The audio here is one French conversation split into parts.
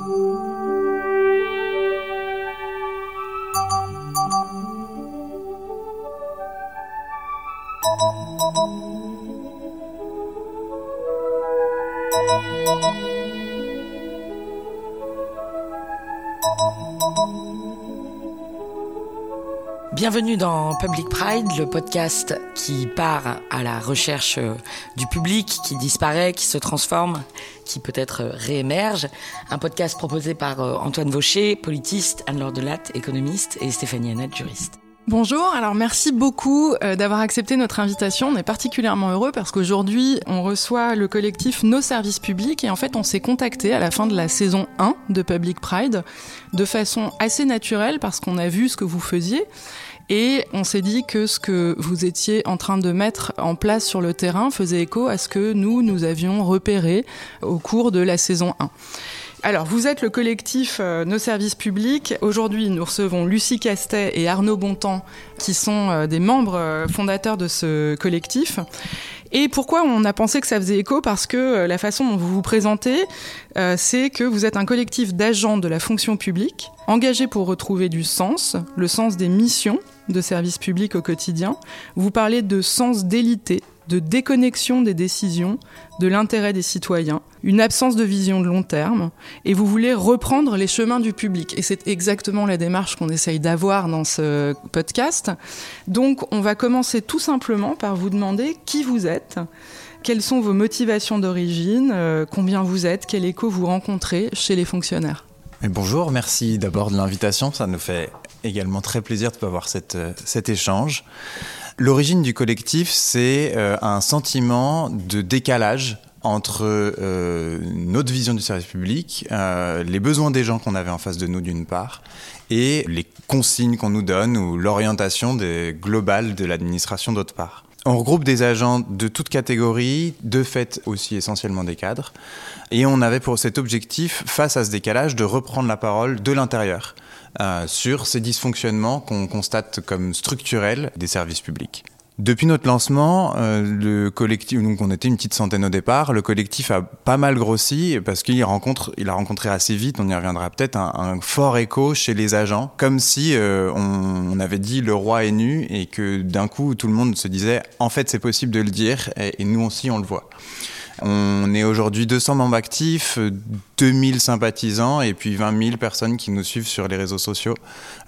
Música Bienvenue dans Public Pride, le podcast qui part à la recherche euh, du public, qui disparaît, qui se transforme, qui peut-être euh, réémerge. Un podcast proposé par euh, Antoine Vaucher, politiste, Anne-Laure Delatte, économiste, et Stéphanie Annette, juriste. Bonjour, alors merci beaucoup d'avoir accepté notre invitation. On est particulièrement heureux parce qu'aujourd'hui, on reçoit le collectif Nos Services Publics et en fait, on s'est contacté à la fin de la saison 1 de Public Pride de façon assez naturelle parce qu'on a vu ce que vous faisiez et on s'est dit que ce que vous étiez en train de mettre en place sur le terrain faisait écho à ce que nous, nous avions repéré au cours de la saison 1. Alors, vous êtes le collectif euh, Nos Services Publics. Aujourd'hui, nous recevons Lucie Castet et Arnaud Bontemps, qui sont euh, des membres euh, fondateurs de ce collectif. Et pourquoi on a pensé que ça faisait écho? Parce que la façon dont vous vous présentez, c'est que vous êtes un collectif d'agents de la fonction publique, engagés pour retrouver du sens, le sens des missions de services publics au quotidien. Vous parlez de sens d'élité, de déconnexion des décisions, de l'intérêt des citoyens, une absence de vision de long terme, et vous voulez reprendre les chemins du public. Et c'est exactement la démarche qu'on essaye d'avoir dans ce podcast. Donc on va commencer tout simplement par vous demander qui vous êtes, quelles sont vos motivations d'origine, euh, combien vous êtes, quel écho vous rencontrez chez les fonctionnaires. bonjour, merci d'abord de l'invitation, ça nous fait également très plaisir de pouvoir cette, euh, cet échange. L'origine du collectif, c'est euh, un sentiment de décalage entre euh, notre vision du service public, les besoins des gens qu'on avait en face de nous d'une part, et les consignes qu'on nous donne ou l'orientation globale de l'administration d'autre part. On regroupe des agents de toutes catégories, de fait aussi essentiellement des cadres, et on avait pour cet objectif, face à ce décalage, de reprendre la parole de l'intérieur. Euh, sur ces dysfonctionnements qu'on constate comme structurels des services publics. Depuis notre lancement, euh, le collectif, donc on était une petite centaine au départ, le collectif a pas mal grossi parce qu'il rencontre, il a rencontré assez vite, on y reviendra peut-être, un, fort écho chez les agents, comme si euh, on, avait dit le roi est nu et que d'un coup tout le monde se disait en fait c'est possible de le dire et nous aussi on le voit. On est aujourd'hui 200 membres actifs, 2000 sympathisants et puis 20 000 personnes qui nous suivent sur les réseaux sociaux.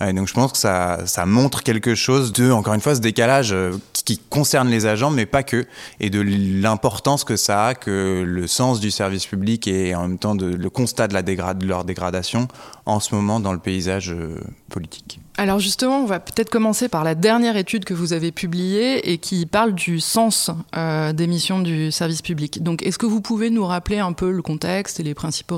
Euh, donc je pense que ça, montre quelque chose de, encore une fois, ce décalage euh, qui concerne les agents, mais pas que, et de l'importance que ça a que le sens du service public et en même temps le constat de, leur dégradation en ce moment dans le paysage euh, politique. Alors justement, on va peut-être commencer par la dernière étude que vous avez publiée et qui parle du sens des missions du service public. Donc est-ce que vous pouvez nous rappeler un peu le contexte et les principaux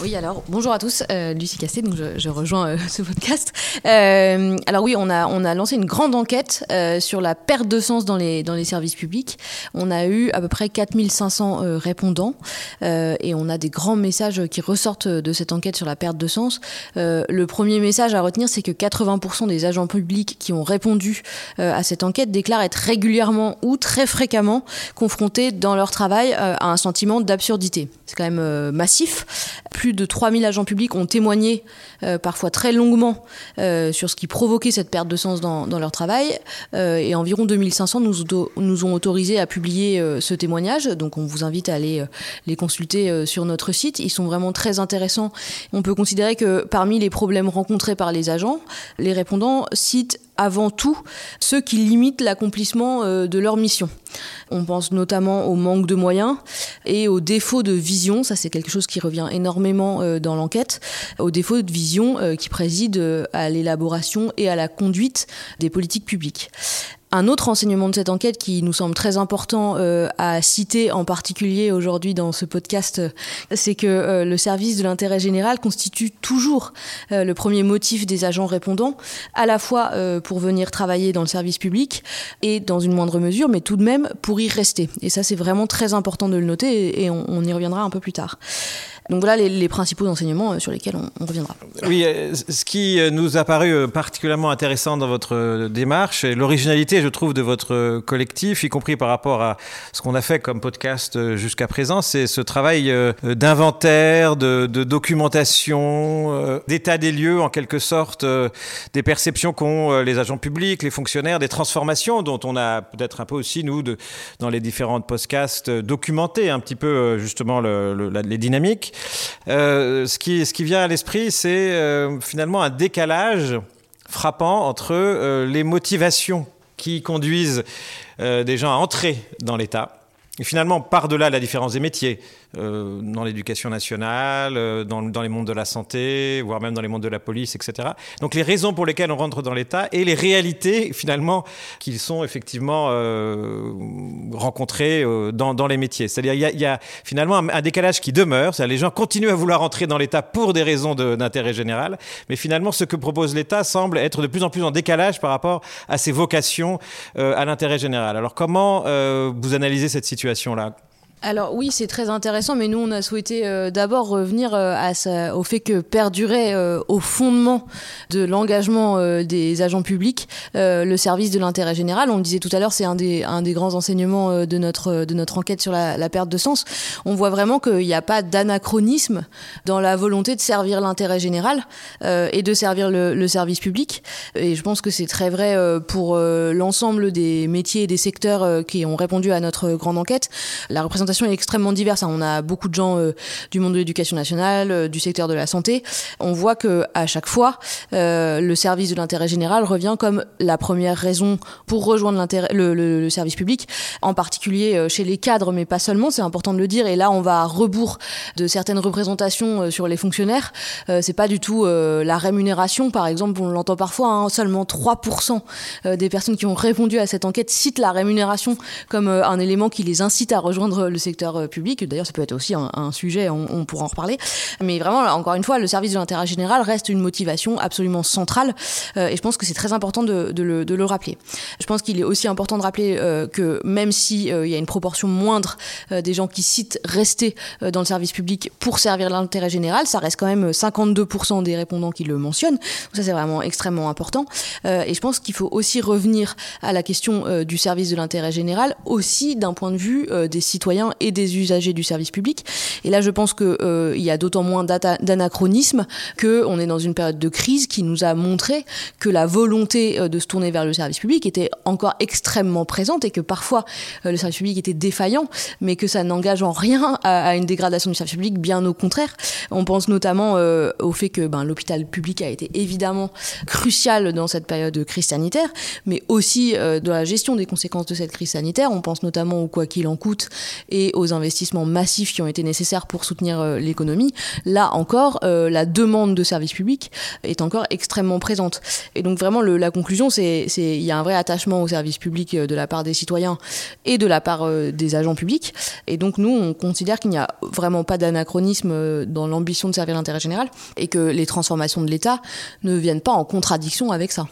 Oui, alors bonjour à tous, euh, Lucie Cassé, donc je, rejoins euh, ce podcast. Euh, alors oui, on a, on a lancé une grande enquête sur la perte de sens dans les, dans les services publics. On a eu à peu près 4500 répondants et on a des grands messages qui ressortent de cette enquête sur la perte de sens. le premier message à retenir, c'est que 80 80% des agents publics qui ont répondu euh, à cette enquête déclarent être régulièrement ou très fréquemment confrontés dans leur travail euh, à un sentiment d'absurdité. C'est quand même euh, massif. Plus de 3000 agents publics ont témoigné, parfois très longuement, sur ce qui provoquait cette perte de sens dans, leur travail. et environ 2500 nous, nous ont autorisé à publier ce témoignage. Donc on vous invite à aller les consulter sur notre site. Ils sont vraiment très intéressants. On peut considérer que parmi les problèmes rencontrés par les agents, les répondants citent avant tout ceux qui limitent l'accomplissement euh, de leur mission. On pense notamment au manque de moyens et au défaut de vision, ça c'est quelque chose qui revient énormément euh, dans l'enquête, au défaut de vision euh, qui préside à l'élaboration et à la conduite des politiques publiques. Un autre enseignement de cette enquête qui nous semble très important euh, à citer en particulier aujourd'hui dans ce podcast, c'est que euh, le service de l'intérêt général constitue toujours euh, le premier motif des agents répondants, à la fois pour venir travailler dans le service public et dans une moindre mesure, mais tout de même pour y rester. Et ça, c'est vraiment très important de le noter et, on y reviendra un peu plus tard. Donc voilà les, principaux enseignements euh, sur lesquels on, reviendra. Oui, euh, ce qui euh, nous a paru particulièrement intéressant dans votre démarche, l'originalité, je trouve, de votre collectif, y compris par rapport à ce qu'on a fait comme podcast jusqu'à présent, c'est ce travail d'inventaire, de, documentation, d'état des lieux, en quelque sorte, des perceptions qu'ont les agents publics, les fonctionnaires, des transformations dont on a peut-être un peu aussi, nous, dans les différentes podcasts, documenté un petit peu, justement, le, les dynamiques. ce, qui, vient à l'esprit, c'est finalement un décalage frappant entre euh, les motivations qui conduisent euh, des gens à entrer dans l'État. Et finalement, par-delà la différence des métiers, dans l'éducation nationale, euh, dans, les mondes de la santé, voire même dans les mondes de la police, etc. Donc les raisons pour lesquelles on rentre dans l'État et les réalités finalement qu'ils sont effectivement euh, rencontrées euh, dans, les métiers. C'est-à-dire il y, a finalement un, décalage qui demeure. Les gens continuent à vouloir entrer dans l'État pour des raisons d'intérêt général, mais finalement ce que propose l'État semble être de plus en plus en décalage par rapport à ses vocations euh, à l'intérêt général. Alors comment vous analysez cette situation-là? Alors oui, c'est très intéressant, mais nous, on a souhaité euh, d'abord revenir euh, à ça, au fait que perdurait euh, au fondement de l'engagement euh, des agents publics euh, le service de l'intérêt général. On le disait tout à l'heure, c'est un des, un des grands enseignements euh, de, notre, de notre enquête sur la, la perte de sens. On voit vraiment qu'il n'y a pas d'anachronisme dans la volonté de servir l'intérêt général et de servir le, le, service public. Et je pense que c'est très vrai pour l'ensemble des métiers et des secteurs qui ont répondu à notre grande enquête. La représentation est extrêmement diverse. Hein. On a beaucoup de gens euh, du monde de l'éducation nationale, euh, du secteur de la santé. On voit que à chaque fois, euh, le service de l'intérêt général revient comme la première raison pour rejoindre le, le, service public, en particulier chez les cadres, mais pas seulement. C'est important de le dire. Et là, on va à rebours de certaines représentations sur les fonctionnaires. c'est pas du tout la rémunération, par exemple. On l'entend parfois. Hein, seulement 3% des personnes qui ont répondu à cette enquête citent la rémunération comme un élément qui les incite à rejoindre le secteur euh, public. D'ailleurs, ça peut être aussi un, sujet, on, pourra en reparler. Mais vraiment, encore une fois, le service de l'intérêt général reste une motivation absolument centrale. Euh, et je pense que c'est très important de, le, rappeler. Je pense qu'il est aussi important de rappeler euh, que même s'il euh, y a une proportion moindre des gens qui citent rester dans le service public pour servir l'intérêt général, ça reste quand même 52% des répondants qui le mentionnent. Donc ça, c'est vraiment extrêmement important. et je pense qu'il faut aussi revenir à la question du service de l'intérêt général, aussi d'un point de vue des citoyens et des usagers du service public. Et là, je pense qu'il euh, y a d'autant moins d'anachronisme qu'on est dans une période de crise qui nous a montré que la volonté euh, de se tourner vers le service public était encore extrêmement présente et que parfois euh, le service public était défaillant, mais que ça n'engage en rien à, une dégradation du service public, bien au contraire. On pense notamment au fait que ben, l'hôpital public a été évidemment crucial dans cette période de crise sanitaire, mais aussi dans la gestion des conséquences de cette crise sanitaire. On pense notamment au quoi qu'il en coûte et aux investissements massifs qui ont été nécessaires pour soutenir euh, l'économie, là encore, euh, la demande de services publics est encore extrêmement présente. Et donc vraiment, la conclusion, c'est il y a un vrai attachement au service public euh, de la part des citoyens et de la part des agents publics. Et donc nous, on considère qu'il n'y a vraiment pas d'anachronisme dans l'ambition de servir l'intérêt général et que les transformations de l'État ne viennent pas en contradiction avec ça.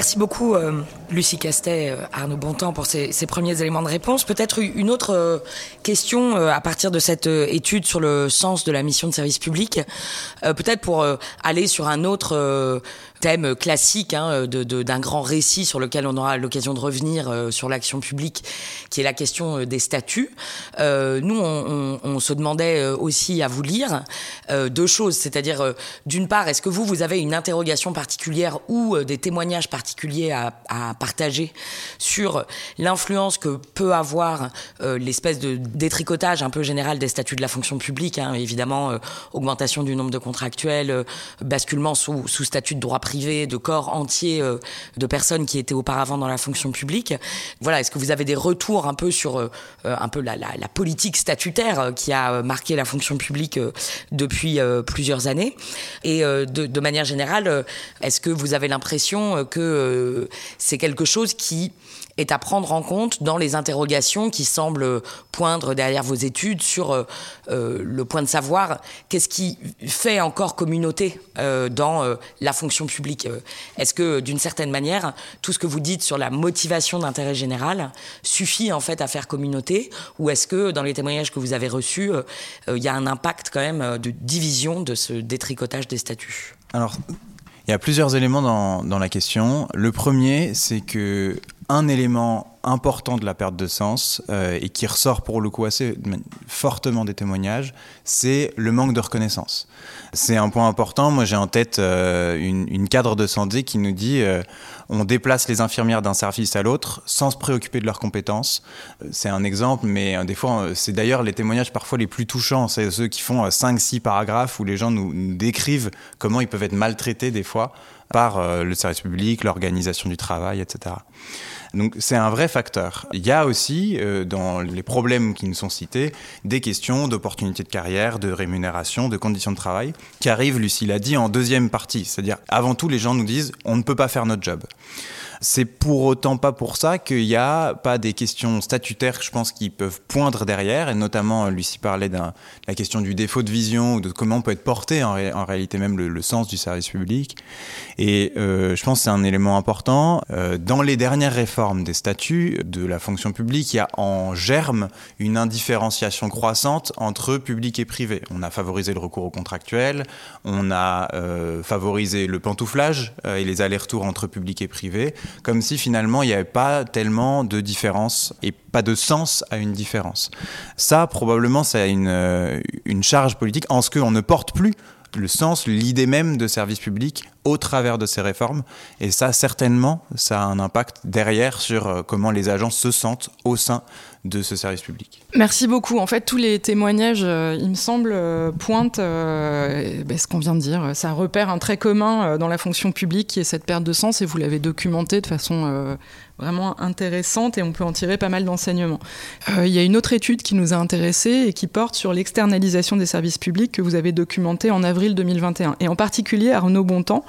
Merci beaucoup, euh, Lucie Castet, euh, Arnaud Bontemps, pour ces, premiers éléments de réponse. Peut-être une autre euh, question euh, à partir de cette étude sur le sens de la mission de service public. Peut-être pour aller sur un autre thème classique hein, d'un de, de, grand récit sur lequel on aura l'occasion de revenir sur l'action publique, qui est la question des statuts. Nous, on, se demandait aussi à vous lire deux choses, c'est-à-dire d'une part, est-ce que vous, vous avez une interrogation particulière ou des témoignages particuliers à, à partager sur l'influence que peut avoir l'espèce de détricotage un peu général des statuts de la fonction publique, hein, évidemment, augmentation du nombre de contractuels, basculement sous, sous statut de droit privé, de corps entiers euh, de personnes qui étaient auparavant dans la fonction publique. Voilà, est-ce que vous avez des retours un peu sur euh, un peu la, la, politique statutaire euh, qui a marqué la fonction publique depuis plusieurs années? Et de, de, manière générale, est-ce que vous avez l'impression que c'est quelque chose qui est à prendre en compte dans les interrogations qui semblent poindre derrière vos études sur euh, euh, le point de savoir qu'est-ce qui fait encore communauté euh, dans la fonction publique. Est-ce que d'une certaine manière, tout ce que vous dites sur la motivation d'intérêt général suffit en fait à faire communauté? Ou est-ce que dans les témoignages que vous avez reçus, il y a un impact quand même de division de ce détricotage des statuts? Il y a plusieurs éléments dans, la question. Le premier, c'est que un élément important de la perte de sens euh, et qui ressort pour le coup assez fortement des témoignages, c'est le manque de reconnaissance. C'est un point important. Moi, j'ai en tête euh, une, cadre de santé qui nous dit euh, on déplace les infirmières d'un service à l'autre sans se préoccuper de leurs compétences. C'est un exemple, mais des fois, c'est d'ailleurs les témoignages parfois les plus touchants. C'est ceux qui font 5-6 paragraphes où les gens nous décrivent comment ils peuvent être maltraités des fois par le service public, l'organisation du travail, etc. Donc c'est un vrai facteur. Il y a aussi, euh, dans les problèmes qui nous sont cités, des questions d'opportunités de carrière, de rémunération, de conditions de travail, qui arrivent, Lucie l'a dit, en deuxième partie. C'est-à-dire, avant tout, les gens nous disent, on ne peut pas faire notre job. C'est pour autant pas pour ça qu'il n'y a pas des questions statutaires, je pense, qui peuvent poindre derrière. Et notamment, Lucie parlait de la question du défaut de vision ou de comment on peut être porté en, réalité même le, sens du service public. Et euh, je pense que c'est un élément important. Euh, dans les dernières réformes des statuts de la fonction publique, il y a en germe une indifférenciation croissante entre public et privé. On a favorisé le recours au contractuel, on a euh, favorisé le pantouflage et les allers-retours entre public et privé comme si finalement il n'y avait pas tellement de différence et pas de sens à une différence. Ça, probablement, ça a une, euh, une charge politique en ce qu'on ne porte plus le sens, l'idée même de service public au travers de ces réformes. Et ça, certainement, ça a un impact derrière sur euh, comment les agents se sentent au sein de ce service public. Merci beaucoup. En fait, tous les témoignages, euh, il me semble, euh, pointent ben, ce qu'on vient de dire. Ça repère un trait commun dans la fonction publique qui est cette perte de sens et vous l'avez documenté de façon vraiment intéressante et on peut en tirer pas mal d'enseignements. il y a une autre étude qui nous a intéressés et qui porte sur l'externalisation des services publics que vous avez documenté en avril 2021 et en particulier Arnaud Bontemps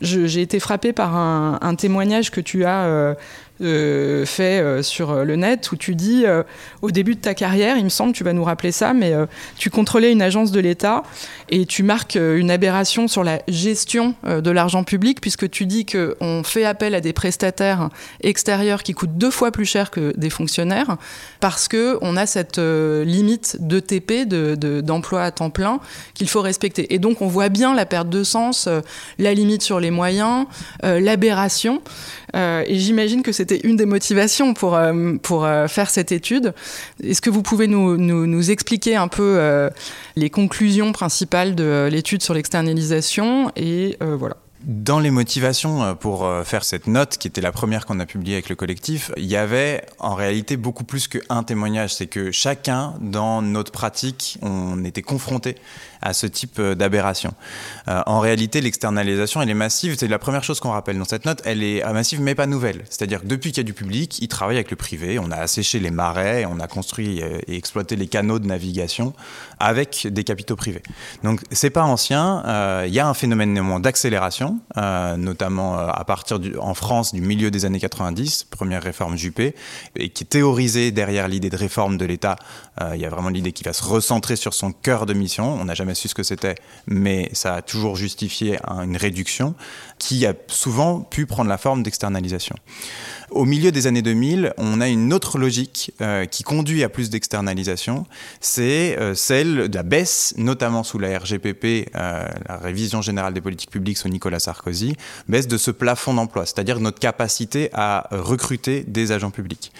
j'ai été frappée par un, témoignage que tu as euh, euh, fait euh, sur le net où tu dis au début de ta carrière, il me semble, tu vas nous rappeler ça, mais tu contrôlais une agence de l'État et tu marques une aberration sur la gestion de l'argent public puisque tu dis qu'on fait appel à des prestataires qui coûtent deux fois plus cher que des fonctionnaires parce qu'on a cette limite d'ETP, d'emploi à temps plein, qu'il faut respecter. Et donc on voit bien la perte de sens, la limite sur les moyens, euh, l'aberration. Euh, et j'imagine que c'était une des motivations pour, euh, pour faire cette étude. Est-ce que vous pouvez nous, nous, nous expliquer un peu les conclusions principales de l'étude sur l'externalisation Et voilà. Dans les motivations pour faire cette note, qui était la première qu'on a publiée avec le collectif, il y avait en réalité beaucoup plus qu'un témoignage. C'est que chacun, dans notre pratique, on était confronté à ce type euh, d'aberration. Euh, en réalité, l'externalisation, elle est massive. C'est la première chose qu'on rappelle dans cette note. Elle est massive, mais pas nouvelle. C'est-à-dire que depuis qu'il y a du public, ils travaillent avec le privé. On a asséché les marais, on a construit euh, et exploité les canaux de navigation avec des capitaux privés. Donc, c'est pas ancien. Il y a un phénomène néanmoins d'accélération, notamment à partir du, en France du milieu des années 90, première réforme Juppé, et qui est théorisée derrière l'idée de réforme de l'État. Il y a vraiment l'idée qui va se recentrer sur son cœur de mission. On n'a jamais su ce que c'était, mais ça a toujours justifié une réduction qui a souvent pu prendre la forme d'externalisation. Au milieu des années 2000, on a une autre logique euh, qui conduit à plus d'externalisation, c'est euh, celle de la baisse, notamment sous la RGPP, euh, la révision générale des politiques publiques sous Nicolas Sarkozy, baisse de ce plafond d'emploi, c'est-à-dire notre capacité à recruter des agents publics.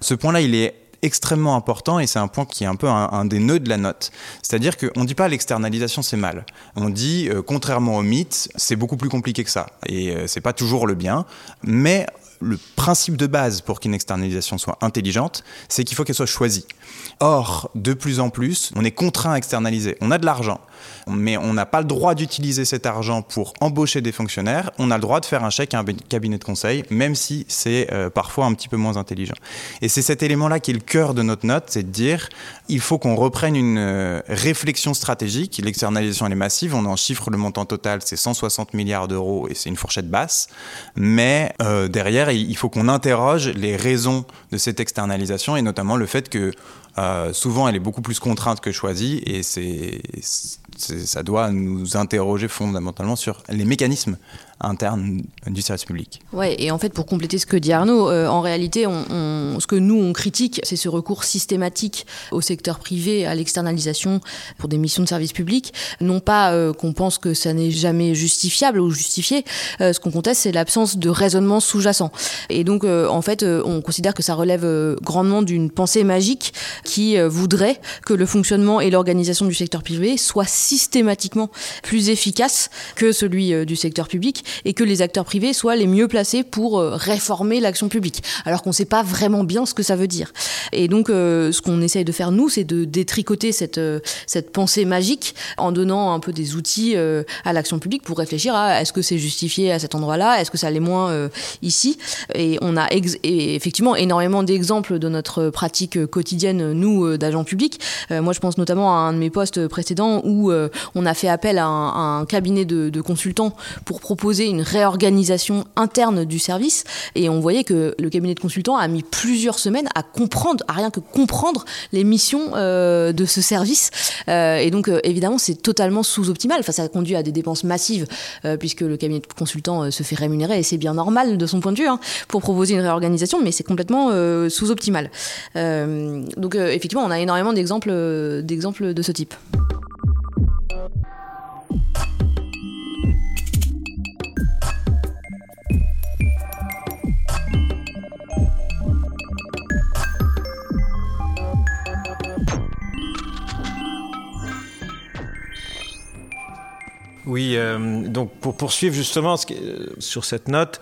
Ce point-là, il est extrêmement important et c'est un point qui est un peu un, des nœuds de la note. C'est-à-dire qu'on ne dit pas l'externalisation c'est mal. On dit, euh, contrairement au mythe, c'est beaucoup plus compliqué que ça. Et euh, c'est pas toujours le bien. Mais le principe de base pour qu'une externalisation soit intelligente, c'est qu'il faut qu'elle soit choisie. Or, de plus en plus, on est contraint à externaliser. On a de l'argent, mais on n'a pas le droit d'utiliser cet argent pour embaucher des fonctionnaires. On a le droit de faire un chèque à un cabinet de conseil, même si c'est euh, parfois un petit peu moins intelligent. Et c'est cet élément-là qui est le cœur de notre note, c'est de dire il faut qu'on reprenne une euh, réflexion stratégique. L'externalisation elle est massive, on en chiffre le montant total, c'est 160 milliards d'euros et c'est une fourchette basse. Mais euh, derrière, il faut qu'on interroge les raisons de cette externalisation et notamment le fait que souvent elle est beaucoup plus contrainte que choisie et c'est ça doit nous interroger fondamentalement sur les mécanismes interne du service public. Ouais, et en fait, pour compléter ce que dit Arnaud, euh, en réalité, ce que nous, on critique, c'est ce recours systématique au secteur privé, à l'externalisation pour des missions de service public. Non pas euh, qu'on pense que ça n'est jamais justifiable ou justifié, euh, ce qu'on conteste, c'est l'absence de raisonnement sous-jacent. Et donc, en fait, on considère que ça relève grandement d'une pensée magique qui voudrait que le fonctionnement et l'organisation du secteur privé soient systématiquement plus efficaces que celui du secteur public et que les acteurs privés soient les mieux placés pour euh, réformer l'action publique, alors qu'on ne sait pas vraiment bien ce que ça veut dire. Et donc, euh, ce qu'on essaye de faire, nous, c'est de détricoter cette, euh, cette pensée magique en donnant un peu des outils à l'action publique pour réfléchir à est-ce que c'est justifié à cet endroit-là, est-ce que ça l'est moins ici? Et on a effectivement énormément d'exemples de notre pratique quotidienne, nous, d'agents publics. moi, je pense notamment à un de mes postes précédents où on a fait appel à un, cabinet de, de consultants pour proposer une réorganisation interne du service et on voyait que le cabinet de consultants a mis plusieurs semaines à comprendre, à rien que comprendre les missions euh, de ce service. Euh, et donc euh, évidemment c'est totalement sous-optimal. Enfin ça a conduit à des dépenses massives puisque le cabinet de consultants se fait rémunérer et c'est bien normal de son point de vue hein, pour proposer une réorganisation, mais c'est complètement sous-optimal. donc effectivement on a énormément d'exemples d'exemples de ce type. Oui, euh, donc pour poursuivre justement euh, sur cette note,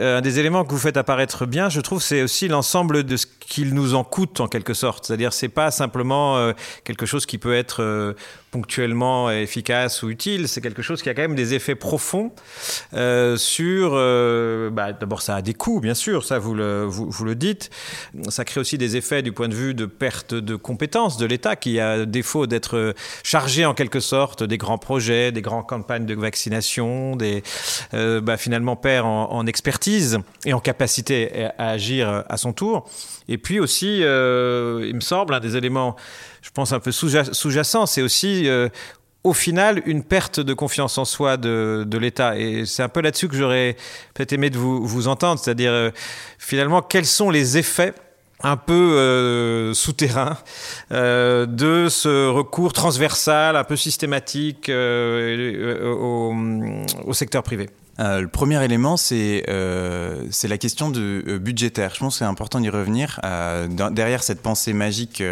un des éléments que vous faites apparaître bien, je trouve, c'est aussi l'ensemble de ce qu'il nous en coûte en quelque sorte. C'est-à-dire, c'est pas simplement quelque chose qui peut être ponctuellement efficace ou utile, c'est quelque chose qui a quand même des effets profonds euh, sur... Euh, bah, D'abord, ça a des coûts, bien sûr, ça vous le, dites. Ça crée aussi des effets du point de vue de perte de compétences de l'État, qui a défaut d'être chargé en quelque sorte des grands projets, des grandes campagnes de vaccination, euh, bah, finalement perd en, expertise et en capacité à agir à son tour. Et puis aussi, euh, il me semble, un des éléments je pense, un peu sous-jacent, c'est aussi euh, au final une perte de confiance en soi de, l'État. Et c'est un peu là-dessus que j'aurais peut-être aimé de vous, entendre, c'est-à-dire euh, finalement quels sont les effets un peu euh, souterrains de ce recours transversal, un peu systématique au secteur privé? Euh, le premier élément, c'est euh, la question de euh, budgétaire. Je pense que c'est important d'y revenir. Derrière cette pensée magique,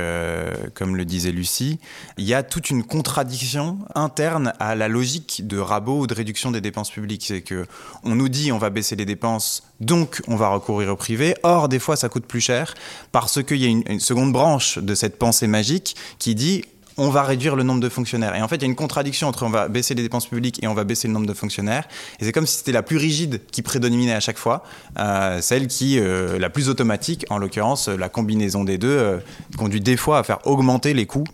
comme le disait Lucie, il y a toute une contradiction interne à la logique de rabot ou de réduction des dépenses publiques. C'est que on nous dit on va baisser les dépenses, donc on va recourir au privé. Or, des fois, ça coûte plus cher parce qu'il y a une, une seconde branche de cette pensée magique qui dit on va réduire le nombre de fonctionnaires. Et en fait, il y a une contradiction entre on va baisser les dépenses publiques et on va baisser le nombre de fonctionnaires. Et c'est comme si c'était la plus rigide qui prédominait à chaque fois, euh, celle qui, euh, la plus automatique, en l'occurrence, la combinaison des deux, euh, conduit des fois à faire augmenter les coûts,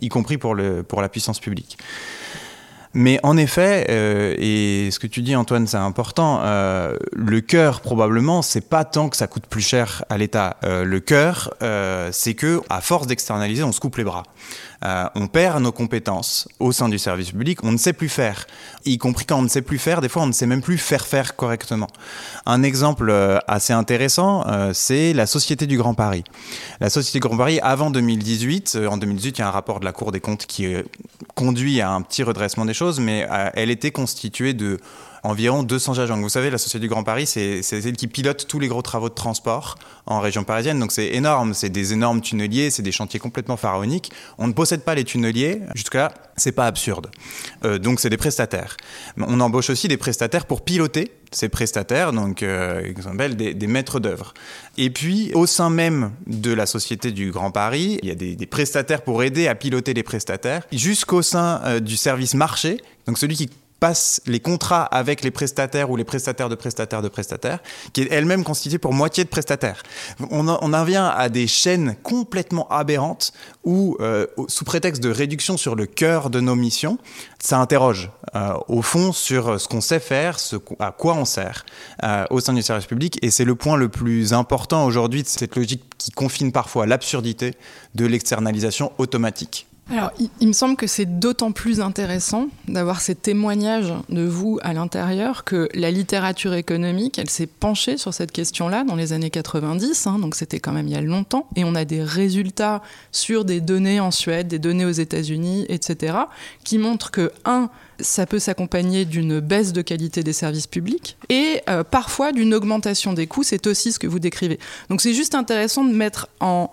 y compris pour, le, pour la puissance publique. Mais en effet, euh, et ce que tu dis Antoine, c'est important, euh, le cœur probablement, c'est pas tant que ça coûte plus cher à l'État. Euh, le cœur, euh, c'est que à force d'externaliser, on se coupe les bras. Euh, on perd nos compétences au sein du service public, on ne sait plus faire. Y compris quand on ne sait plus faire, des fois on ne sait même plus faire faire correctement. Un exemple euh, assez intéressant, euh, c'est la Société du Grand Paris. La Société du Grand Paris, avant 2018, en 2018, il y a un rapport de la Cour des comptes qui conduit à un petit redressement des choses, mais elle était constituée de environ 200 agents. Vous savez, la Société du Grand Paris, c'est celle qui pilote tous les gros travaux de transport en région parisienne. Donc c'est énorme, c'est des énormes tunneliers, c'est des chantiers complètement pharaoniques. On ne possède pas les tunneliers, jusque-là, c'est pas absurde. Euh, donc c'est des prestataires. On embauche aussi des prestataires pour piloter ces prestataires, donc euh, des, des maîtres d'œuvre. Et puis, au sein même de la Société du Grand Paris, il y a des, des prestataires pour aider à piloter les prestataires, jusqu'au sein euh, du service marché, donc celui qui passe les contrats avec les prestataires ou les prestataires de prestataires de prestataires, qui est elle-même constituée pour moitié de prestataires. On, en, vient à des chaînes complètement aberrantes où, euh, sous prétexte de réduction sur le cœur de nos missions, ça interroge euh, au fond sur ce qu'on sait faire, à quoi on sert euh, au sein du service public. Et c'est le point le plus important aujourd'hui de cette logique qui confine parfois l'absurdité de l'externalisation automatique. Alors, il, me semble que c'est d'autant plus intéressant d'avoir ces témoignages de vous à l'intérieur que la littérature économique, elle s'est penchée sur cette question-là dans les années 90, hein, donc c'était quand même il y a longtemps, et on a des résultats sur des données en Suède, des données aux États-Unis, etc., qui montrent que, un, ça peut s'accompagner d'une baisse de qualité des services publics et euh, parfois d'une augmentation des coûts. C'est aussi ce que vous décrivez. Donc c'est juste intéressant de mettre en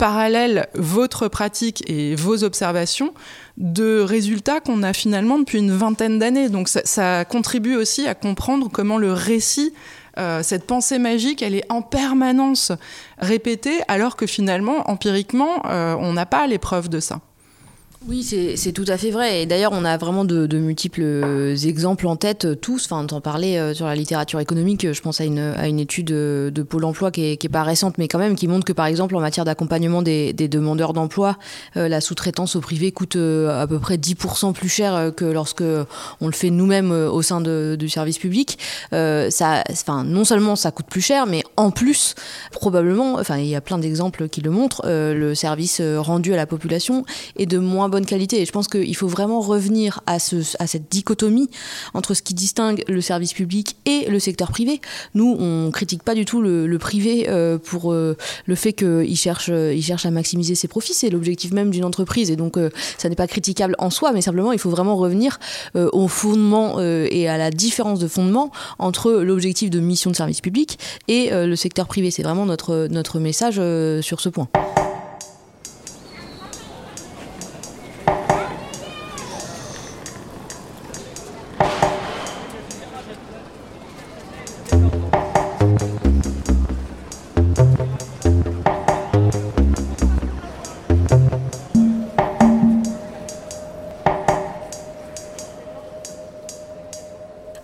parallèle votre pratique et vos observations de résultats qu'on a finalement depuis une vingtaine d'années. Donc ça, contribue aussi à comprendre comment le récit, euh, cette pensée magique, elle est en permanence répétée alors que finalement, empiriquement, euh, on n'a pas les preuves de ça. Oui, c'est tout à fait vrai. Et d'ailleurs, on a vraiment de, multiples exemples en tête, euh, tous. Enfin, t'en parlais euh, sur la littérature économique. Je pense à une, à une étude euh, de Pôle emploi qui est, pas récente, mais quand même, qui montre que, par exemple, en matière d'accompagnement des, demandeurs d'emploi, la sous-traitance au privé coûte à peu près 10% plus cher que lorsque on le fait nous-mêmes au sein du service public. ça, non seulement ça coûte plus cher, mais en plus, probablement, enfin, il y a plein d'exemples qui le montrent, le service rendu à la population est de moins bonne qualité. Et je pense qu'il faut vraiment revenir à, ce, à cette dichotomie entre ce qui distingue le service public et le secteur privé. Nous, on critique pas du tout le, privé euh, pour euh, le fait qu'il cherche, il cherche à maximiser ses profits. C'est l'objectif même d'une entreprise. Et donc, euh, ça n'est pas critiquable en soi, mais simplement, il faut vraiment revenir au fondement et à la différence de fondement entre l'objectif de mission de service public et le secteur privé. C'est vraiment notre, notre message sur ce point.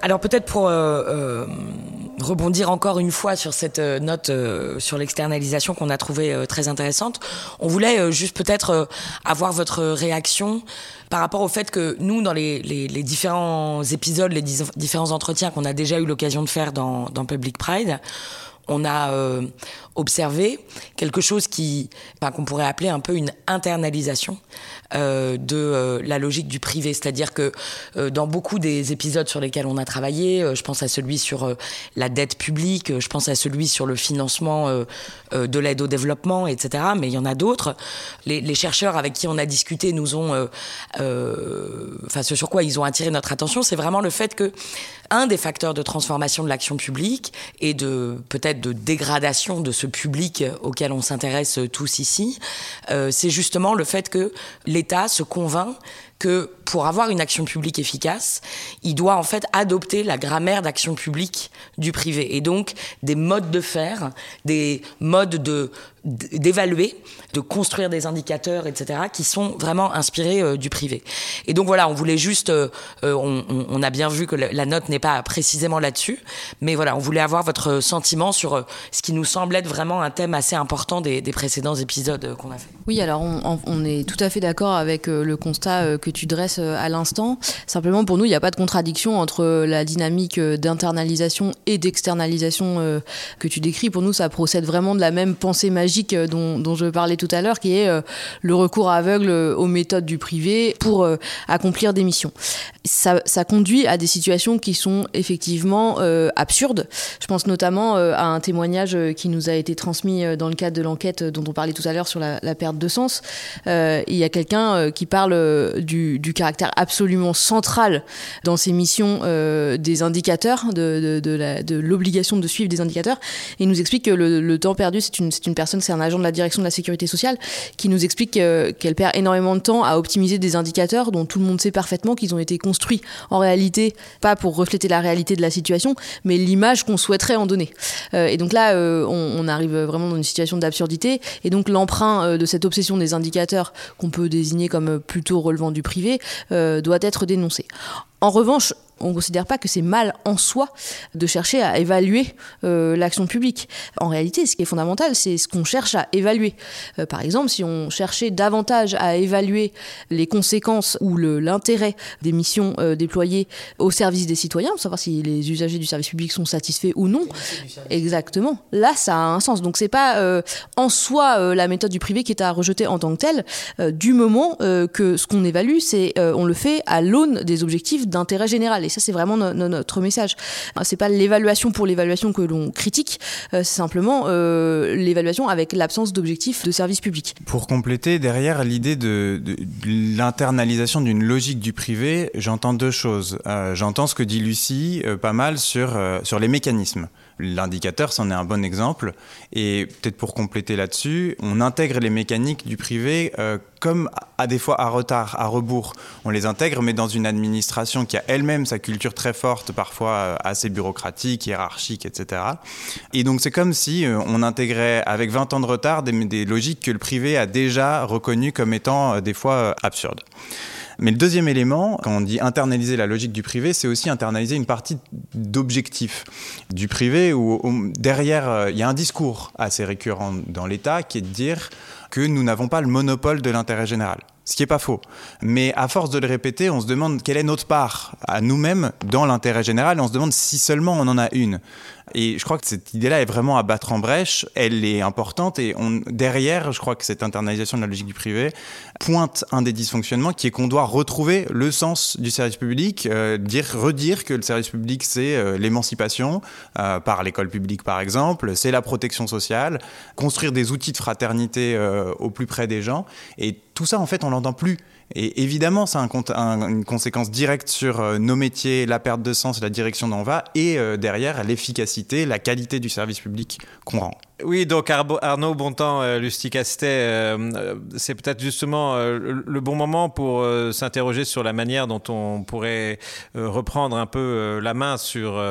Alors peut-être pour euh, euh, rebondir encore une fois sur cette euh, note sur l'externalisation qu'on a trouvée très intéressante, on voulait juste peut-être avoir votre réaction par rapport au fait que nous, dans les, différents épisodes, les différents entretiens qu'on a déjà eu l'occasion de faire dans Public Pride, on a observé quelque chose qui qu'on pourrait appeler un peu une internalisation euh, de euh, la logique du privé. C'est-à-dire que euh, dans beaucoup des épisodes sur lesquels on a travaillé, je pense à celui sur la dette publique, je pense à celui sur le financement de l'aide au développement, etc. Mais il y en a d'autres. Les, les, chercheurs avec qui on a discuté nous ont, enfin, ce sur quoi ils ont attiré notre attention, c'est vraiment le fait que un des facteurs de transformation de l'action publique et de peut-être de dégradation de ce public auquel on s'intéresse tous ici, c'est justement le fait que l'État se convainc que pour avoir une action publique efficace, il doit en fait adopter la grammaire d'action publique du privé. Et donc des modes de faire, des modes de d'évaluer, de construire des indicateurs, etc., qui sont vraiment inspirés euh, du privé. Et donc voilà, on voulait juste, euh, euh, on, a bien vu que la note n'est pas précisément là-dessus, mais voilà, on voulait avoir votre sentiment sur ce qui nous semble être vraiment un thème assez important des, précédents épisodes qu'on a fait. Oui, alors on, on, est tout à fait d'accord avec le constat que tu dresses à l'instant. Simplement, pour nous, il n'y a pas de contradiction entre la dynamique d'internalisation et d'externalisation que tu décris. Pour nous, ça procède vraiment de la même pensée magique dont, je parlais tout à l'heure, qui est le recours aveugle aux méthodes du privé pour accomplir des missions. Ça, conduit à des situations qui sont effectivement absurdes. Je pense notamment à un témoignage qui nous a été transmis dans le cadre de l'enquête dont on parlait tout à l'heure sur la, perte de sens. il y a quelqu'un qui parle du caractère absolument central dans ces missions euh, des indicateurs, de, l'obligation de, suivre des indicateurs. Et il nous explique que le, temps perdu, c'est une, personne, c'est un agent de la direction de la sécurité sociale, qui nous explique qu'elle perd énormément de temps à optimiser des indicateurs dont tout le monde sait parfaitement qu'ils ont été construits en réalité, pas pour refléter la réalité de la situation, mais l'image qu'on souhaiterait en donner. Euh, et donc là, euh, on, arrive vraiment dans une situation d'absurdité. Et donc l'emprunt de cette obsession des indicateurs qu'on peut désigner comme plutôt relevant du privé euh, doit être dénoncé. En revanche, on ne considère pas que c'est mal en soi de chercher à évaluer euh, l'action publique. En réalité, ce qui est fondamental, c'est ce qu'on cherche à évaluer. Euh, par exemple, si on cherchait davantage à évaluer les conséquences ou l'intérêt des missions euh, déployées au service des citoyens, pour savoir si les usagers du service public sont satisfaits ou non, exactement, là, ça a un sens. Donc, c'est pas en soi la méthode du privé qui est à rejeter en tant que telle, du moment que ce qu'on évalue, c'est on le fait à l'aune des objectifs d'intérêt général. Et ça, c'est vraiment notre message. C'est pas l'évaluation pour l'évaluation que l'on critique, euh, c'est simplement euh, l'évaluation avec l'absence d'objectifs de service public. Pour compléter, derrière l'idée de, l'internalisation d'une logique du privé, j'entends deux choses. Euh, j'entends ce que dit Lucie pas mal sur, sur les mécanismes. L'indicateur, c'en est un bon exemple. Et peut-être pour compléter là-dessus, on intègre les mécaniques du privé euh, comme à des fois à retard, à rebours. On les intègre, mais dans une administration qui a elle-même sa culture très forte, parfois euh, assez bureaucratique, hiérarchique, etc. Et donc c'est comme si euh, on intégrait avec 20 ans de retard des, des, logiques que le privé a déjà reconnues comme étant des fois absurdes. Mais le deuxième élément, quand on dit internaliser la logique du privé, c'est aussi internaliser une partie d'objectifs du privé où, derrière, euh, il y a un discours assez récurrent dans l'État qui est de dire que nous n'avons pas le monopole de l'intérêt général. Ce qui n'est pas faux. Mais à force de le répéter, on se demande quelle est notre part à nous-mêmes dans l'intérêt général et on se demande si seulement on en a une. Et je crois que cette idée-là est vraiment à battre en brèche. Elle est importante et derrière, je crois que cette internalisation de la logique du privé pointe un des dysfonctionnements qui est qu'on doit retrouver le sens du service public, euh, dire, redire que le service public c'est euh, l'émancipation euh, par l'école publique par exemple, c'est la protection sociale, construire des outils de fraternité au plus près des gens. Et tout ça, en fait, on l'entend plus. Et évidemment, ça a une conséquence directe sur euh, nos métiers, la perte de sens, la direction d'en va, et euh, derrière l'efficacité, la qualité du service public qu'on rend. Oui, donc Arnaud Bontemps, euh, Lustig-Castet, euh, c'est peut-être justement euh, le bon moment pour s'interroger sur la manière dont on pourrait reprendre un peu la main sur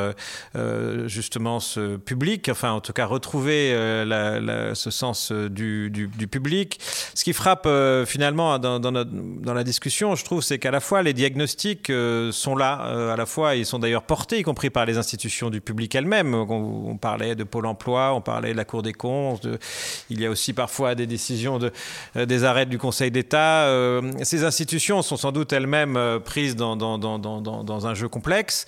justement ce public, enfin en tout cas retrouver ce sens du, public. Ce qui frappe finalement dans, dans, la discussion, je trouve, c'est qu'à la fois les diagnostics sont là, à la fois ils sont d'ailleurs portés, y compris par les institutions du public elles-mêmes. On, on, parlait de Pôle Emploi, on parlait de la des comptes. il y a aussi parfois des décisions, de, euh, des arrêts du Conseil d'État. Euh, ces institutions sont sans doute elles-mêmes euh, prises dans, dans, dans, dans, un jeu complexe.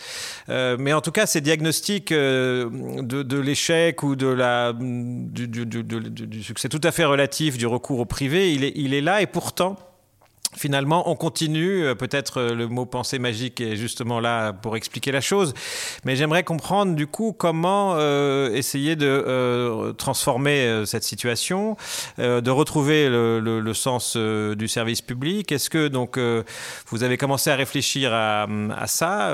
mais en tout cas, ces diagnostics de, l'échec ou de la, du, du, du, du, succès tout à fait relatif du recours au privé, il est, il est là et pourtant Finalement, on continue. Euh, peut-être euh, le mot pensée magique est justement là pour expliquer la chose. Mais j'aimerais comprendre du coup comment euh, essayer de transformer cette situation, de retrouver le, sens du service public. Est-ce que donc vous avez commencé à réfléchir à, ça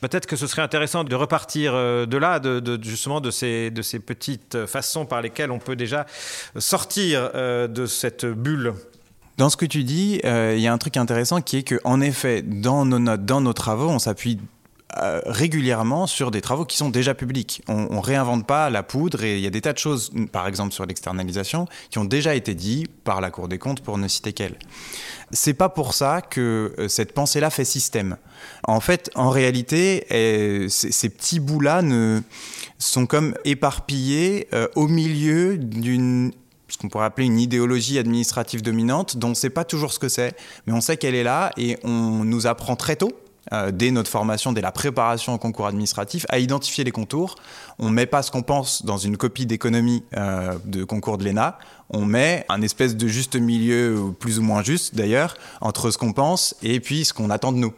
Peut-être que ce serait intéressant de repartir de là, de, justement de ces, de ces petites façons par lesquelles on peut déjà sortir de cette bulle. Dans ce que tu dis, euh, il y a un truc intéressant qui est qu'en effet, dans nos notes, dans nos travaux, on s'appuie euh, régulièrement sur des travaux qui sont déjà publics. On, on réinvente pas la poudre et il y a des tas de choses, par exemple sur l'externalisation, qui ont déjà été dit par la Cour des comptes pour ne citer qu'elle. C'est pas pour ça que euh, cette pensée-là fait système. En fait, en réalité, ces petits bouts-là ne sont comme éparpillés au milieu d'une ce qu'on pourrait appeler une idéologie administrative dominante, dont on ne sait pas toujours ce que c'est, mais on sait qu'elle est là et on nous apprend très tôt, euh, dès notre formation, dès la préparation au concours administratif, à identifier les contours. On ne met pas ce qu'on pense dans une copie d'économie euh, de concours de l'ENA, on met un espèce de juste milieu, plus ou moins juste d'ailleurs, entre ce qu'on pense et puis ce qu'on attend de nous.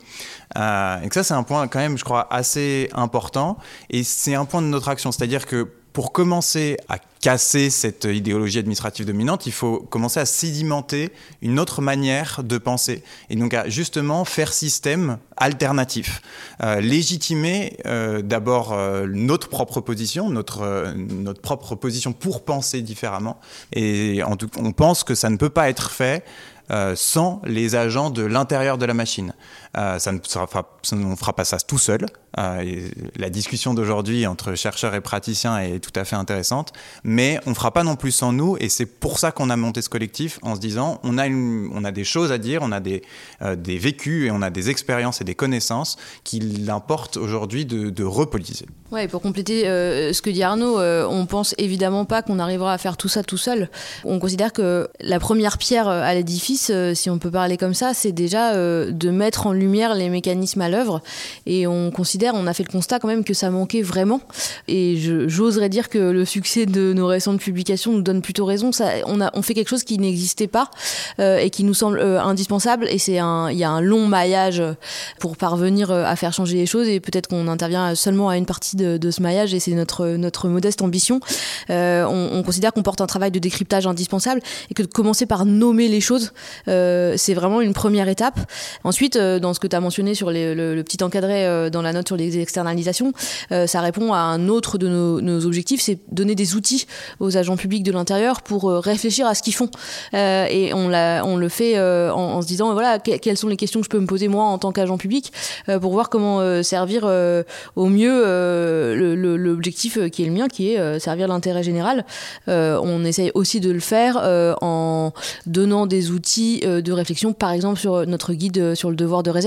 Euh, et que ça, c'est un point quand même, je crois, assez important, et c'est un point de notre action, c'est-à-dire que pour commencer à casser cette idéologie administrative dominante, il faut commencer à sédimenter une autre manière de penser. Et donc à justement faire système alternatif. Euh, légitimer euh, d'abord euh, notre propre position, notre, notre propre position pour penser différemment. Et en tout, on pense que ça ne peut pas être fait sans les agents de l'intérieur de la machine. Ça ne ne fera pas ça tout seul. la discussion d'aujourd'hui entre chercheurs et praticiens est tout à fait intéressante, mais on fera pas non plus sans nous. Et c'est pour ça qu'on a monté ce collectif en se disant, on a, on a des choses à dire, on a des, euh, des vécus et on a des expériences et des connaissances qu'il importe aujourd'hui de, de repolitiser. Ouais, pour compléter euh, ce que dit Arnaud, euh, on pense évidemment pas qu'on arrivera à faire tout ça tout seul. On considère que la première pierre à l'édifice, si on peut parler comme ça, c'est déjà de mettre en lumière les mécanismes à l'œuvre. Et on considère, on a fait le constat quand même que ça manquait vraiment. Et j'oserais dire que le succès de nos récentes publications nous donne plutôt raison. On, fait quelque chose qui n'existait pas euh, et qui nous semble euh, indispensable. Et c'est un, il y a un long maillage pour parvenir euh, à faire changer les choses. Et peut-être qu'on intervient seulement à une partie de, ce maillage. Et c'est notre, notre modeste ambition. On, on, considère qu'on porte un travail de décryptage indispensable et que de commencer par nommer les choses, c'est vraiment une première étape. Ensuite, dans ce que tu as mentionné sur le, petit encadré dans la note sur les externalisations, ça répond à un autre de nos, objectifs, c'est donner des outils aux agents publics de l'intérieur pour euh, réfléchir à ce qu'ils font. Euh, et on, le fait euh, en, en, se disant, voilà, quelles sont les questions que je peux me poser moi en tant qu'agent public pour voir comment servir au mieux l'objectif qui est le mien, qui est servir l'intérêt général. on essaye aussi de le faire en donnant des outils de réflexion, par exemple sur notre guide sur le devoir de réserve,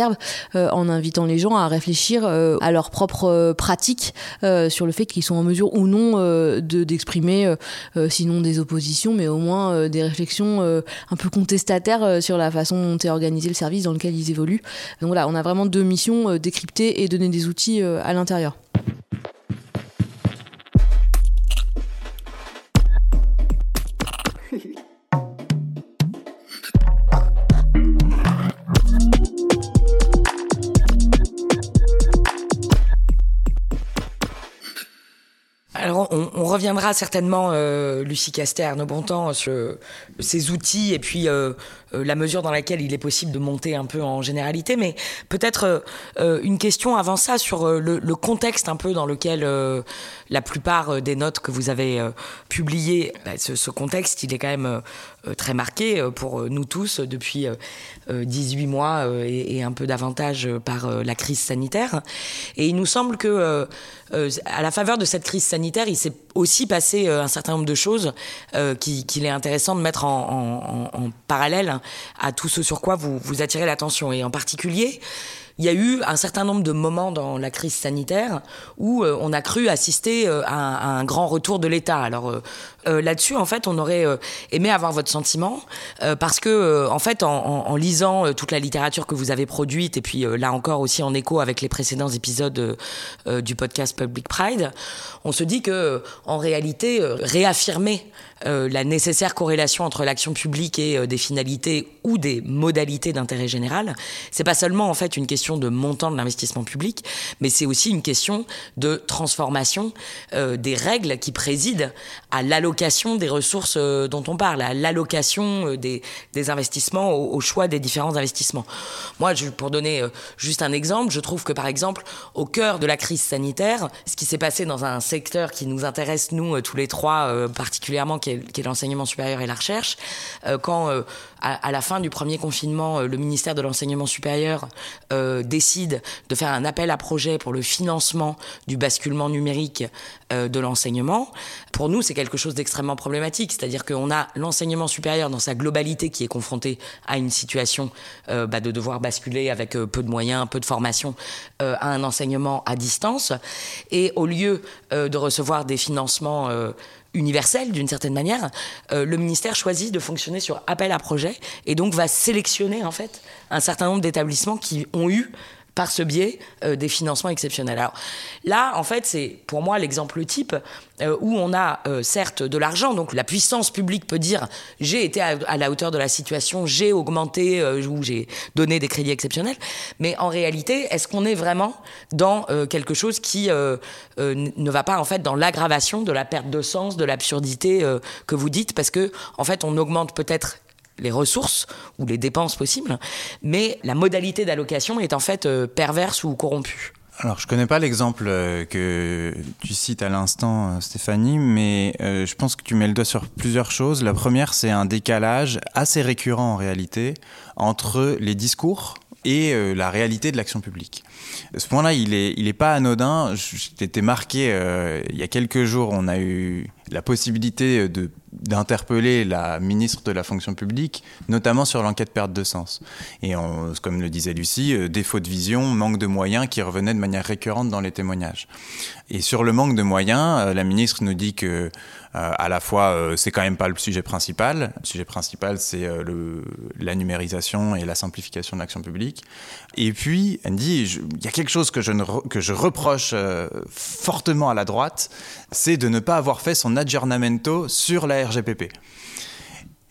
en invitant les gens à réfléchir à leurs propres pratiques sur le fait qu'ils sont en mesure ou non d'exprimer euh, euh, sinon des oppositions, mais au moins euh, des réflexions un peu contestataires sur la façon dont est organisé le service dans lequel ils évoluent. Donc voilà, on a vraiment deux missions, décrypter et donner des outils à l'intérieur. Reviendra certainement, euh, Lucie Castet, Arnaud Bontemps, sur ces outils. Et puis euh, la mesure dans laquelle il est possible de monter un peu en généralité. Mais peut-être euh, une question avant ça sur le, contexte un peu dans lequel la plupart des notes que vous avez publiées, bah, ce, contexte, il est quand même très marqué pour nous tous depuis 18 mois et, un peu davantage par la crise sanitaire. Et il nous semble que à la faveur de cette crise sanitaire, il s'est aussi passé un certain nombre de choses qu'il qui est intéressant de mettre en, parallèle à tout ce sur quoi vous, vous attirez l'attention. Et en particulier, il y a eu un certain nombre de moments dans la crise sanitaire où euh, on a cru assister euh, à, un, à, un, grand retour de l'État. Alors euh, euh là-dessus, en fait, on aurait euh, aimé avoir votre sentiment parce que, en fait, en, en, lisant toute la littérature que vous avez produite et puis là encore aussi en écho avec les précédents épisodes du podcast Public Pride, on se dit que, en réalité, réaffirmer euh, la nécessaire corrélation entre l'action publique et euh, des finalités ou des modalités d'intérêt général, c'est pas seulement en fait une question de montant de l'investissement public, mais c'est aussi une question de transformation euh, des règles qui président à l'allocation des ressources euh, dont on parle, à l'allocation euh, des, investissements, au, choix des différents investissements. Moi, pour donner juste un exemple, je trouve que par exemple, au cœur de la crise sanitaire, ce qui s'est passé dans un secteur qui nous intéresse nous tous les trois particulièrement qui est, l'enseignement supérieur et la recherche, euh, quand euh, à, la fin du premier confinement, euh, le ministère de l'enseignement supérieur euh, décide de faire un appel à projet pour le financement du basculement numérique euh, de l'enseignement, pour nous c'est quelque chose d'extrêmement problématique, c'est-à-dire qu'on a l'enseignement supérieur dans sa globalité qui est confronté à une situation bah, de devoir basculer avec peu de moyens, peu de formation à un enseignement à distance, et au lieu de recevoir des financements universel d'une certaine manière, euh, le ministère choisit de fonctionner sur appel à projet et donc va sélectionner en fait un certain nombre d'établissements qui ont eu par ce biais euh, des financements exceptionnels. Alors là, en fait, c'est pour moi l'exemple type euh, où on a euh, certes de l'argent, donc la puissance publique peut dire j'ai été à, à, la hauteur de la situation, j'ai augmenté ou j'ai donné des crédits exceptionnels, mais en réalité, est-ce qu'on est vraiment dans quelque chose qui ne va pas en fait dans l'aggravation de la perte de sens, de l'absurdité que vous dites, parce que en fait, on augmente peut-être les ressources ou les dépenses possibles, mais la modalité d'allocation est en fait euh, perverse ou corrompue. Alors, je connais pas l'exemple que tu cites à l'instant, Stéphanie, mais euh, je pense que tu mets le doigt sur plusieurs choses. La première, c'est un décalage assez récurrent en réalité entre les discours et euh, la réalité de l'action publique. Ce point-là, il est, il est pas anodin. J'étais marqué euh, il y a quelques jours, on a eu la possibilité d'interpeller la ministre de la fonction publique, notamment sur l'enquête perte de sens. Et comme le disait Lucie, défaut de vision, manque de moyens qui revenaient de manière récurrente dans les témoignages. Et sur le manque de moyens, la ministre nous dit que euh, à la fois, euh, c'est quand même pas le sujet principal. Le sujet principal, c'est euh, la numérisation et la simplification de l'action publique. Et puis, dit, il y a quelque chose que je, que je reproche fortement à la droite, c'est de ne pas avoir fait son aggiornamento sur la RGPP.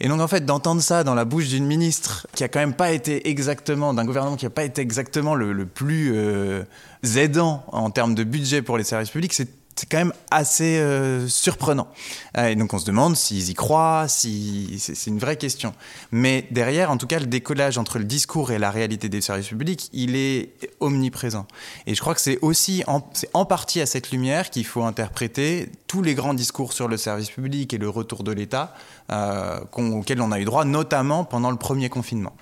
Et donc en fait d'entendre ça dans la bouche d'une ministre qui a quand même pas été exactement, d'un gouvernement qui n'a pas été exactement le, plus aidant en termes de budget pour les services publics, c'est c'est quand même assez euh, surprenant. Euh, et donc on se demande s'ils y croient, si c'est une vraie question. Mais derrière, en tout cas, le décollage entre le discours et la réalité des services publics, il est omniprésent. Et je crois que c'est aussi en, en partie à cette lumière qu'il faut interpréter tous les grands discours sur le service public et le retour de l'État euh, auxquels on a eu droit, notamment pendant le premier confinement.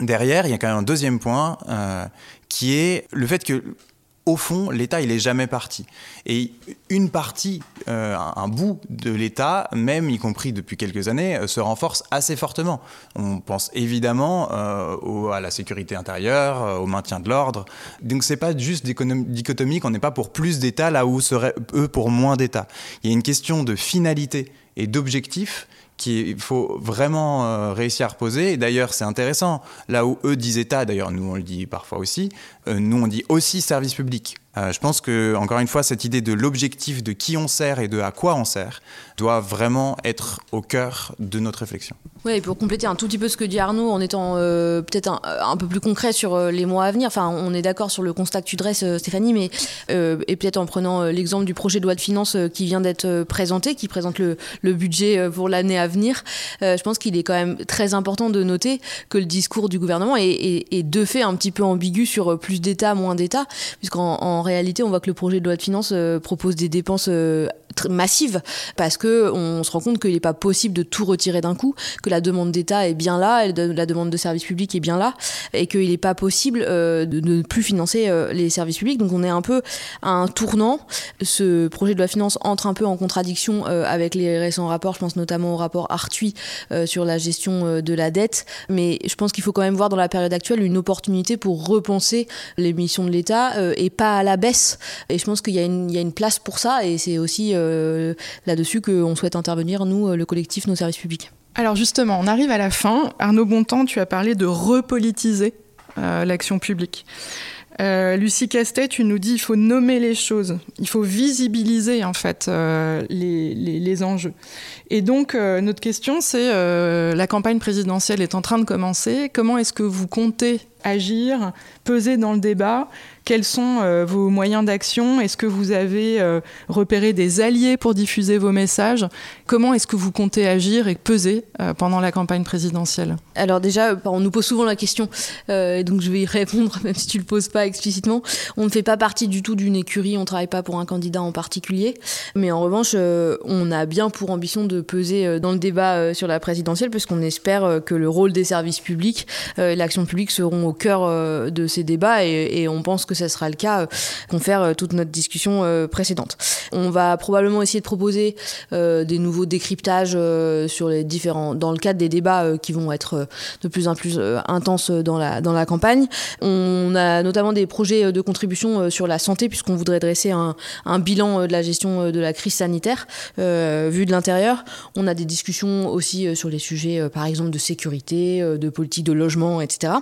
Derrière, il y a quand même un deuxième point euh, qui est le fait que au fond, l'État, il est jamais parti. Et une partie, euh, un bout de l'État, même y compris depuis quelques années, euh, se renforce assez fortement. On pense évidemment euh, à la sécurité intérieure, au maintien de l'ordre. Donc c'est pas juste dichotomique, on n'est pas pour plus d'État là où serait eux pour moins d'État. Il y a une question de finalité et d'objectif qu'il faut vraiment euh, réussir à reposer. Et d'ailleurs, c'est intéressant, là où eux disent État, d'ailleurs nous on le dit parfois aussi, euh, nous on dit aussi service public. Euh, je pense que, encore une fois, cette idée de l'objectif de qui on sert et de à quoi on sert doit vraiment être au cœur de notre réflexion. Oui, et pour compléter un tout petit peu ce que dit Arnaud, en étant euh, peut-être un, peu plus concret sur euh, les mois à venir, enfin, on est d'accord sur le constat que tu dresses, Stéphanie, mais et peut-être en prenant l'exemple du projet de loi de finances qui vient d'être présenté, qui présente le, budget pour l'année à venir, je pense qu'il est quand même très important de noter que le discours du gouvernement est, de fait un petit peu ambigu sur plus d'État, moins d'État, puisqu'en réalité, on voit que le projet de loi de finances euh, propose des dépenses euh, massive parce que on se rend compte qu'il n'est pas possible de tout retirer d'un coup, que la demande d'État est bien là, la demande de services publics est bien là, et qu'il n'est pas possible euh, de ne plus financer euh, les services publics. Donc on est un peu à un tournant. Ce projet de loi finance entre un peu en contradiction euh, avec les récents rapports. Je pense notamment au rapport Arthuis sur la gestion de la dette, mais je pense qu'il faut quand même voir dans la période actuelle une opportunité pour repenser les missions de l'État et pas à la baisse. Et je pense qu'il y, a une place pour ça, et c'est aussi là-dessus qu'on souhaite intervenir, nous, le collectif Nos Services Publics. Alors justement, on arrive à la fin. Arnaud Bontemps, tu as parlé de repolitiser euh, l'action publique. Lucie Castet, tu nous dis il faut nommer les choses, il faut visibiliser en fait les, les, enjeux. Et donc notre question c'est la campagne présidentielle est en train de commencer. Comment est-ce que vous comptez agir, peser dans le débat. Quels sont euh, vos moyens d'action? Est-ce que vous avez euh, repéré des alliés pour diffuser vos messages? Comment est-ce que vous comptez agir et peser euh, pendant la campagne présidentielle? Alors déjà, on nous pose souvent la question, donc je vais y répondre même si tu le poses pas explicitement. On ne fait pas partie du tout d'une écurie, on travaille pas pour un candidat en particulier, mais en revanche, on a bien pour ambition de peser dans le débat sur la présidentielle, puisqu'on espère que le rôle des services publics, l'action publique seront au cœur de ces débats, et, on pense que ce sera le cas, euh, confère euh, toute notre discussion euh, précédente. On va probablement essayer de proposer des nouveaux décryptages sur les différents, dans le cadre des débats qui vont être de plus en plus intenses dans la, dans la campagne. On a notamment des projets de contribution sur la santé, puisqu'on voudrait dresser un, un, bilan de la gestion de la crise sanitaire vu de l'intérieur. On a des discussions aussi sur les sujets, par exemple, de sécurité, de politique de logement, etc.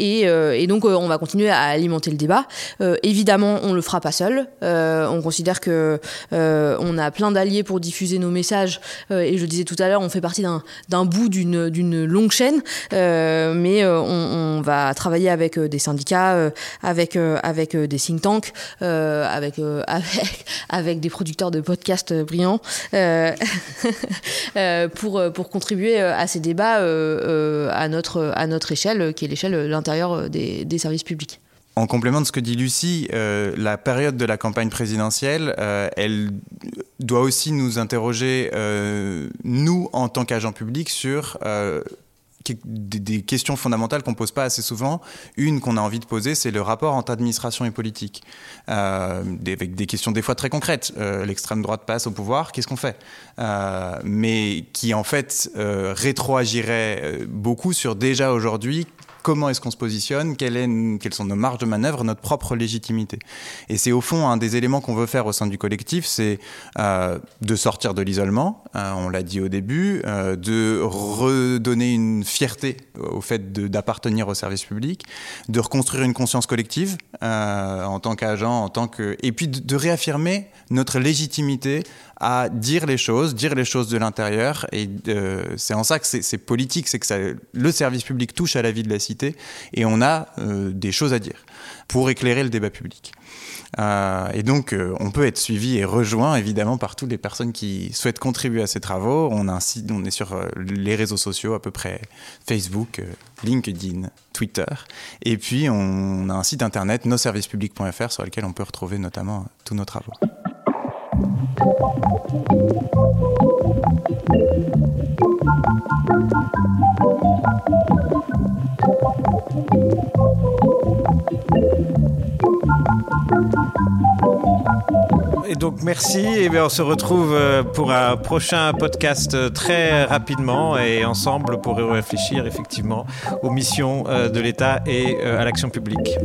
Et, et donc, on va continuer à alimenter le débat. Euh, évidemment, on le fera pas seul. Euh, on considère que euh, on a plein d'alliés pour diffuser nos messages. et je disais tout à l'heure, on fait partie d'un bout d'une longue chaîne, mais on, va travailler avec des syndicats, avec des think tanks, avec des producteurs de podcasts brillants pour contribuer à ces débats à notre échelle, qui est l'échelle de l'intérieur des, services publics. En complément de ce que dit Lucie, euh, la période de la campagne présidentielle, euh, elle doit aussi nous interroger, euh, nous, en tant qu'agents publics, sur des, questions fondamentales qu'on pose pas assez souvent. Une qu'on a envie de poser, c'est le rapport entre administration et politique, euh, avec des questions des fois très concrètes. Euh, l'extrême droite passe au pouvoir, qu'est-ce qu'on fait? Euh, Mais qui en fait rétroagirait beaucoup sur déjà aujourd'hui comment est-ce qu'on se positionne, quelles sont nos marges de manœuvre, notre propre légitimité? Et c'est au fond un des éléments qu'on veut faire au sein du collectif, c'est euh, de sortir de l'isolement, euh, on l'a dit au début, euh, de redonner une fierté au fait d'appartenir au service public, de reconstruire une conscience collective en tant qu'agent, en tant que, et puis de réaffirmer notre légitimité à dire les choses, dire les choses de l'intérieur. Et c'est en ça que c'est politique, c'est que le service public touche à la vie de la cité et on a euh, des choses à dire pour éclairer le débat public. Euh, et donc, on peut être suivi et rejoint évidemment par toutes les personnes qui souhaitent contribuer à ces travaux. On, on est sur les réseaux sociaux, à peu près Facebook, LinkedIn, Twitter. Et puis, on a un site internet, nosservicepublics.fr, sur lequel on peut retrouver notamment tous nos travaux. Et donc merci et bien on se retrouve euh, pour un prochain podcast euh, très rapidement et ensemble pour réfléchir effectivement aux missions euh, de l'État et à l'action publique.